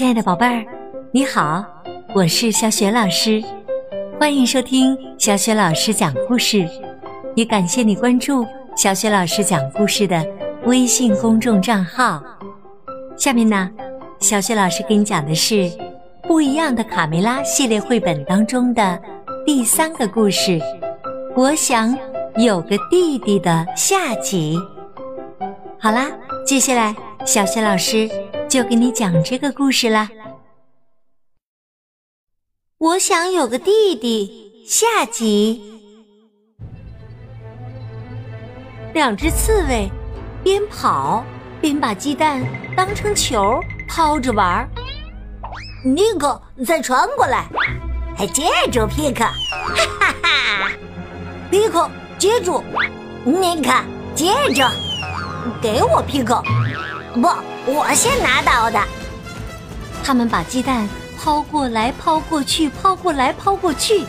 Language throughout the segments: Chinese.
亲爱的宝贝儿，你好，我是小雪老师，欢迎收听小雪老师讲故事，也感谢你关注小雪老师讲故事的微信公众账号。下面呢，小雪老师给你讲的是《不一样的卡梅拉》系列绘本当中的第三个故事。我想有个弟弟的下集。好啦，接下来小雪老师。就给你讲这个故事啦。我想有个弟弟。下集，两只刺猬边跑边把鸡蛋当成球抛着玩儿。尼克，再传过来！还接住皮克！哈哈哈！皮克接住！尼克接住！给我皮克！不。我先拿到的。他们把鸡蛋抛过来，抛过去，抛过来，抛过去。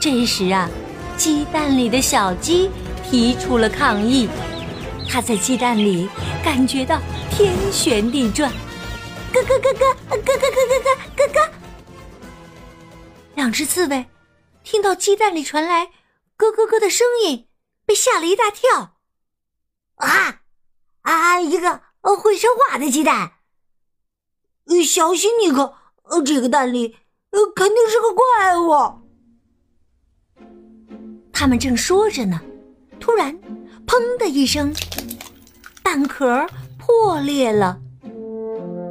这时啊，鸡蛋里的小鸡提出了抗议。它在鸡蛋里感觉到天旋地转，咯咯咯咯，咯咯咯咯咯咯咯。两只刺猬听到鸡蛋里传来咯咯咯的声音，被吓了一大跳。一个。会说话的鸡蛋，小心你个！这个蛋里肯定是个怪物。他们正说着呢，突然，砰的一声，蛋壳破裂了，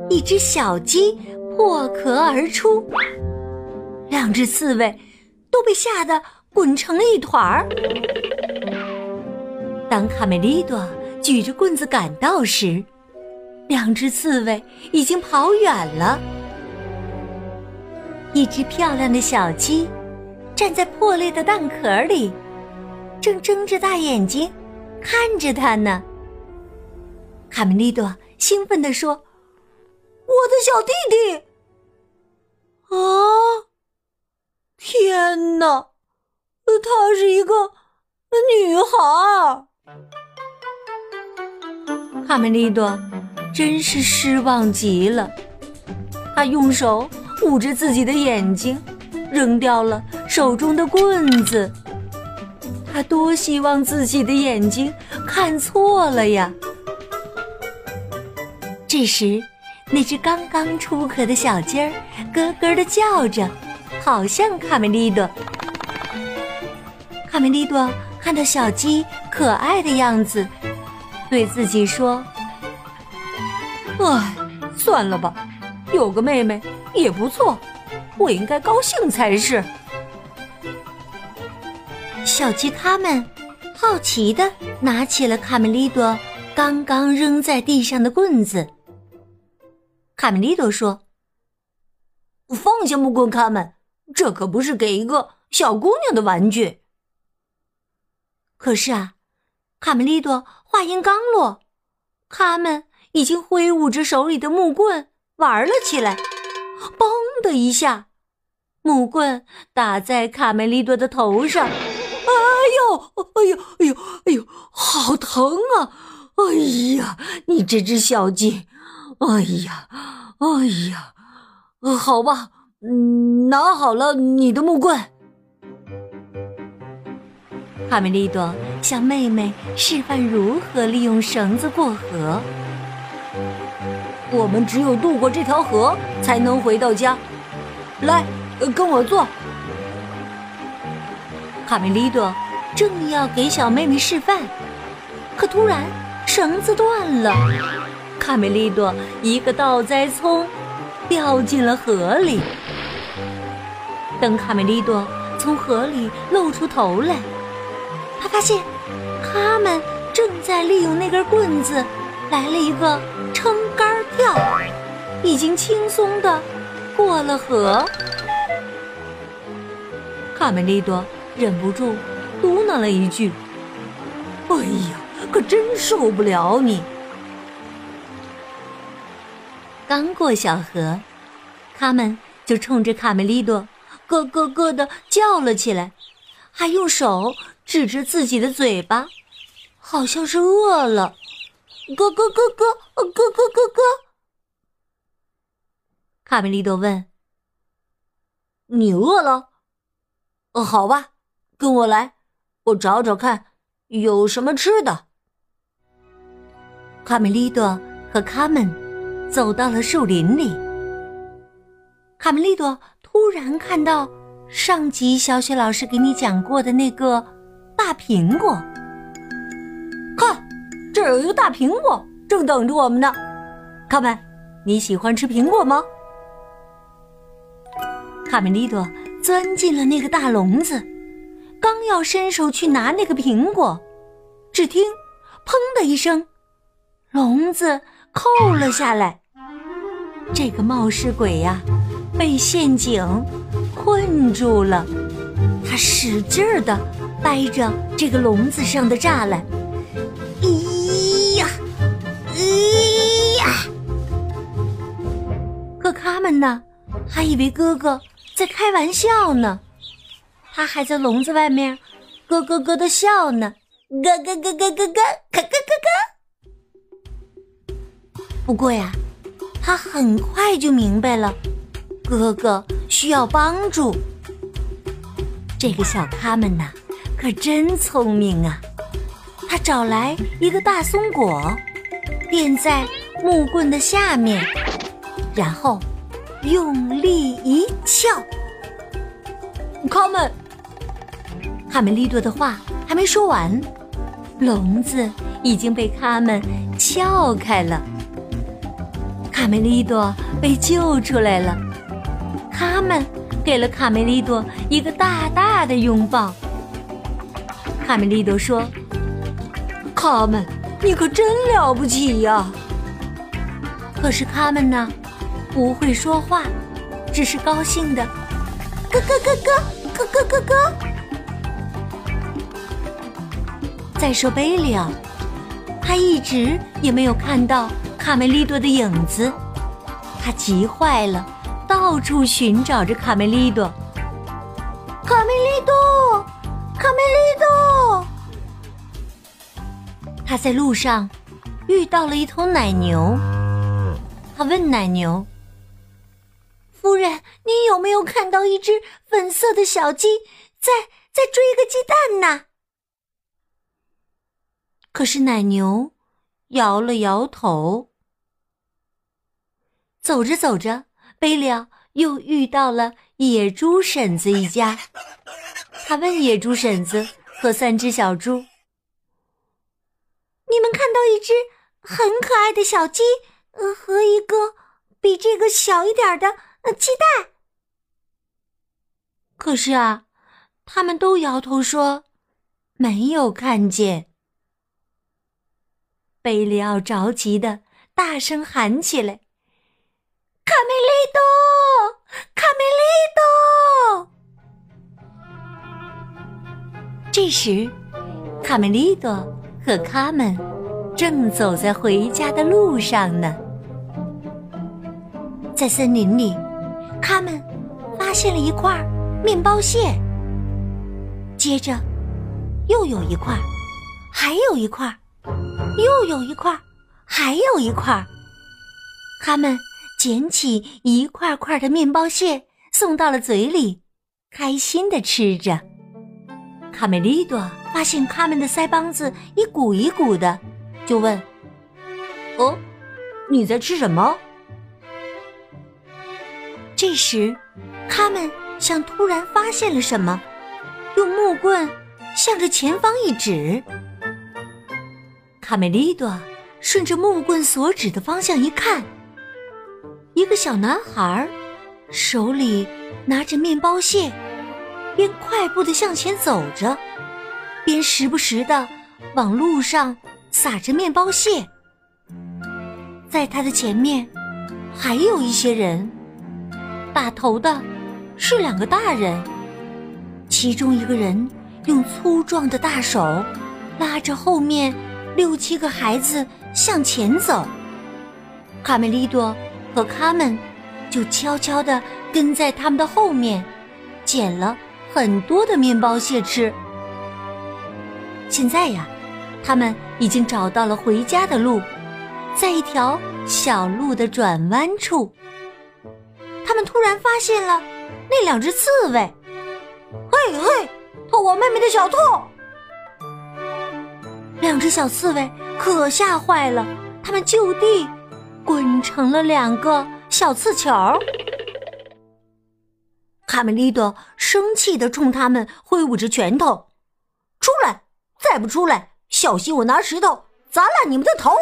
一只小鸡破壳而出，两只刺猬都被吓得滚成了一团儿。当卡梅利多举着棍子赶到时，两只刺猬已经跑远了，一只漂亮的小鸡站在破裂的蛋壳里，正睁着大眼睛看着它呢。卡梅利多兴奋地说：“我的小弟弟！啊，天哪，她是一个女孩！”卡梅利多。真是失望极了，他用手捂着自己的眼睛，扔掉了手中的棍子。他多希望自己的眼睛看错了呀！这时，那只刚刚出壳的小鸡儿咯咯的叫着，跑向卡梅利多。卡梅利多看到小鸡可爱的样子，对自己说。唉，算了吧，有个妹妹也不错，我应该高兴才是。小鸡他们好奇的拿起了卡梅利多刚刚扔在地上的棍子。卡梅利多说：“放下木棍，他们，这可不是给一个小姑娘的玩具。”可是啊，卡梅利多话音刚落，他们。已经挥舞着手里的木棍玩了起来，嘣的一下，木棍打在卡梅利多的头上，哎呦，哎呦，哎呦，哎呦，好疼啊！哎呀，你这只小鸡，哎呀，哎呀，好吧，拿好了你的木棍。卡梅利多向妹妹示范如何利用绳子过河。我们只有渡过这条河，才能回到家。来，跟我做。卡梅利多正要给小妹妹示范，可突然绳子断了，卡梅利多一个倒栽葱，掉进了河里。等卡梅利多从河里露出头来，他发现他们正在利用那根棍子来了一个撑杆。跳，已经轻松的过了河。卡梅利多忍不住嘟囔了一句：“哎呀，可真受不了你！”刚过小河，他们就冲着卡梅利多咯咯咯的叫了起来，还用手指着自己的嘴巴，好像是饿了。咯咯咯咯，咯咯咯咯。卡梅利多问：“你饿了？呃好吧，跟我来，我找找看有什么吃的。”卡梅利多和卡门走到了树林里。卡梅利多突然看到上集小雪老师给你讲过的那个大苹果，看，这儿有一个大苹果，正等着我们呢。卡门，你喜欢吃苹果吗？卡梅利多钻进了那个大笼子，刚要伸手去拿那个苹果，只听“砰”的一声。笼子扣了下来，这个冒失鬼呀，被陷阱困住了。他使劲儿的掰着这个笼子上的栅栏，咿呀，咿呀！可他们呢，还以为哥哥在开玩笑呢，他还在笼子外面咯咯咯的笑呢，咯咯咯咯咯咯，咯咯咯咯。不过呀，他很快就明白了，哥哥需要帮助。这个小咖们呐，可真聪明啊！他找来一个大松果，垫在木棍的下面，然后用力一撬。卡门，卡梅利多的话还没说完，笼子已经被他们撬开了。卡梅利多被救出来了，他们给了卡梅利多一个大大的拥抱。卡梅利多说：“卡门，你可真了不起呀！”可是他们呢，不会说话，只是高兴的咯咯咯咯咯咯咯咯。再说贝利奥，他一直也没有看到。卡梅利多的影子，他急坏了，到处寻找着卡梅利多。卡梅利多，卡梅利多！他在路上遇到了一头奶牛，他问奶牛：“夫人，你有没有看到一只粉色的小鸡在在追一个鸡蛋呢？”可是奶牛摇了摇头。走着走着，贝利奥又遇到了野猪婶子一家。他问野猪婶子和三只小猪：“你们看到一只很可爱的小鸡，呃，和一个比这个小一点的呃鸡蛋？”可是啊，他们都摇头说没有看见。贝利奥着急的大声喊起来。这时，卡梅利多和卡门正走在回家的路上呢。在森林里，他们发现了一块面包屑，接着又有一块，还有一块，又有一块，还有一块，他们。捡起一块块的面包屑，送到了嘴里，开心的吃着。卡梅利多发现他们的腮帮子一鼓一鼓的，就问：“哦，你在吃什么？”这时，他们像突然发现了什么，用木棍向着前方一指。卡梅利多顺着木棍所指的方向一看。一个小男孩手里拿着面包屑，边快步的向前走着，边时不时的往路上撒着面包屑。在他的前面还有一些人，打头的是两个大人，其中一个人用粗壮的大手拉着后面六七个孩子向前走。卡梅利多。和他们就悄悄地跟在他们的后面，捡了很多的面包屑吃。现在呀，他们已经找到了回家的路，在一条小路的转弯处，他们突然发现了那两只刺猬。嘿嘿，偷我妹妹的小兔！两只小刺猬可吓坏了，他们就地滚成了两个小刺球。卡梅利多生气的冲他们挥舞着拳头：“出来！再不出来，小心我拿石头砸烂你们的头！”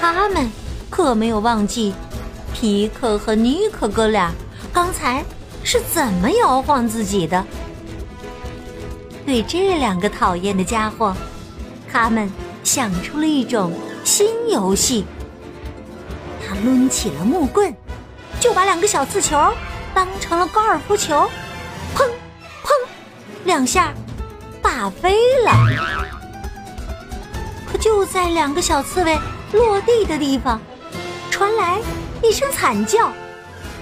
他们可没有忘记皮克和尼克哥俩刚才是怎么摇晃自己的。对这两个讨厌的家伙，他们想出了一种新游戏。他抡起了木棍，就把两个小刺球当成了高尔夫球，砰砰两下打飞了。可就在两个小刺猬落地的地方，传来一声惨叫：“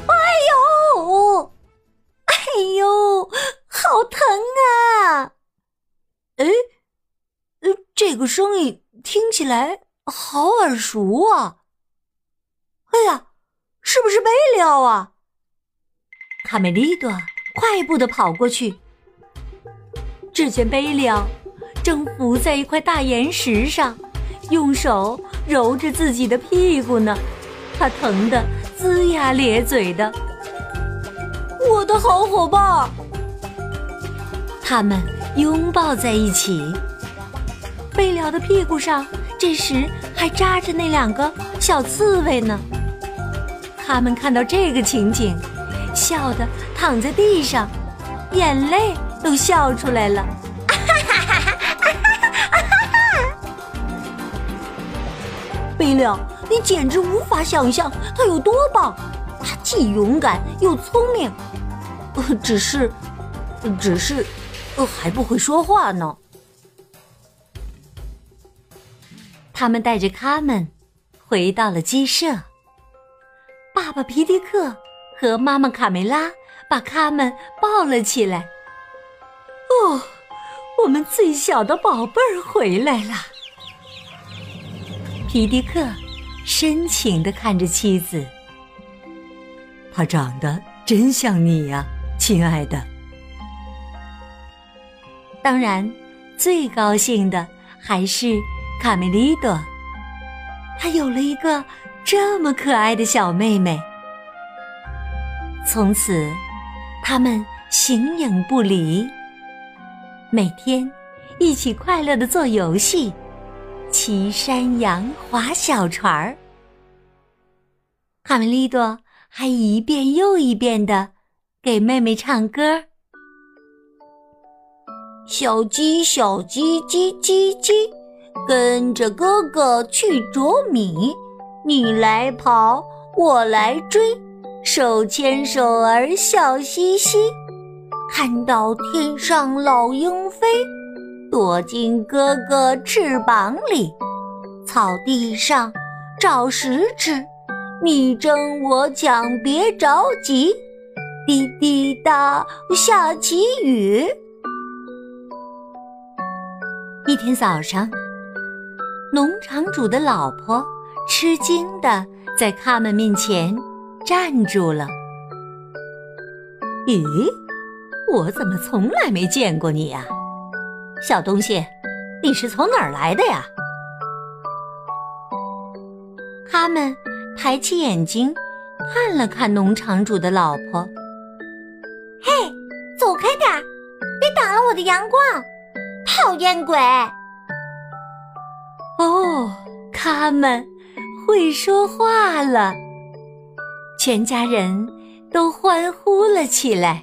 哎呦，哎呦，好疼啊！”哎，呃，这个声音听起来好耳熟啊！哎呀，是不是贝利奥啊？卡梅利多快步的跑过去，只见贝利奥正伏在一块大岩石上，用手揉着自己的屁股呢，他疼得龇牙咧嘴的。我的好伙伴，他们。拥抱在一起，贝了的屁股上这时还扎着那两个小刺猬呢。他们看到这个情景，笑得躺在地上，眼泪都笑出来了。贝了，你简直无法想象他有多棒！他既勇敢又聪明，只是，只是。还不会说话呢。他们带着卡门回到了鸡舍。爸爸皮迪克和妈妈卡梅拉把他们抱了起来。哦，我们最小的宝贝儿回来了。皮迪克深情的看着妻子，他长得真像你呀，亲爱的。当然，最高兴的还是卡梅利多，她有了一个这么可爱的小妹妹。从此，他们形影不离，每天一起快乐的做游戏，骑山羊、划小船儿。卡梅利多还一遍又一遍的给妹妹唱歌。小鸡，小鸡，叽叽叽，跟着哥哥去啄米。你来跑，我来追，手牵手儿笑嘻嘻。看到天上老鹰飞，躲进哥哥翅膀里。草地上找食吃，你争我抢，别着急。滴滴答，下起雨。一天早上，农场主的老婆吃惊的在他们面前站住了。“咦，我怎么从来没见过你呀，小东西？你是从哪儿来的呀？”他们抬起眼睛看了看农场主的老婆，“嘿，走开点儿，别挡了我的阳光。”讨厌鬼！哦，他们会说话了，全家人都欢呼了起来。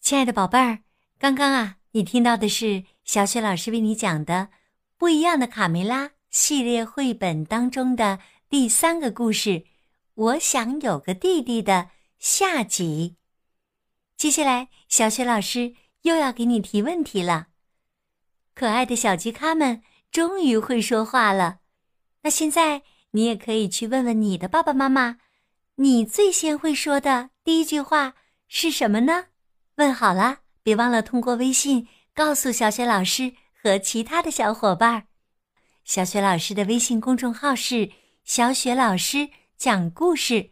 亲爱的宝贝儿，刚刚啊，你听到的是小雪老师为你讲的《不一样的卡梅拉》系列绘本当中的第三个故事。我想有个弟弟的。下集，接下来小雪老师又要给你提问题了。可爱的小鸡咖们终于会说话了，那现在你也可以去问问你的爸爸妈妈，你最先会说的第一句话是什么呢？问好了，别忘了通过微信告诉小雪老师和其他的小伙伴。小雪老师的微信公众号是“小雪老师讲故事”，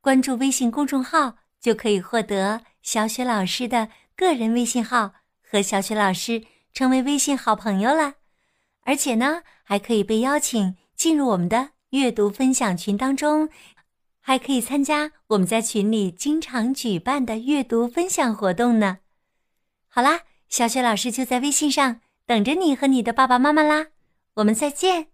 关注微信公众号就可以获得小雪老师的个人微信号，和小雪老师成为微信好朋友了。而且呢，还可以被邀请进入我们的阅读分享群当中，还可以参加我们在群里经常举办的阅读分享活动呢。好啦，小雪老师就在微信上等着你和你的爸爸妈妈啦，我们再见。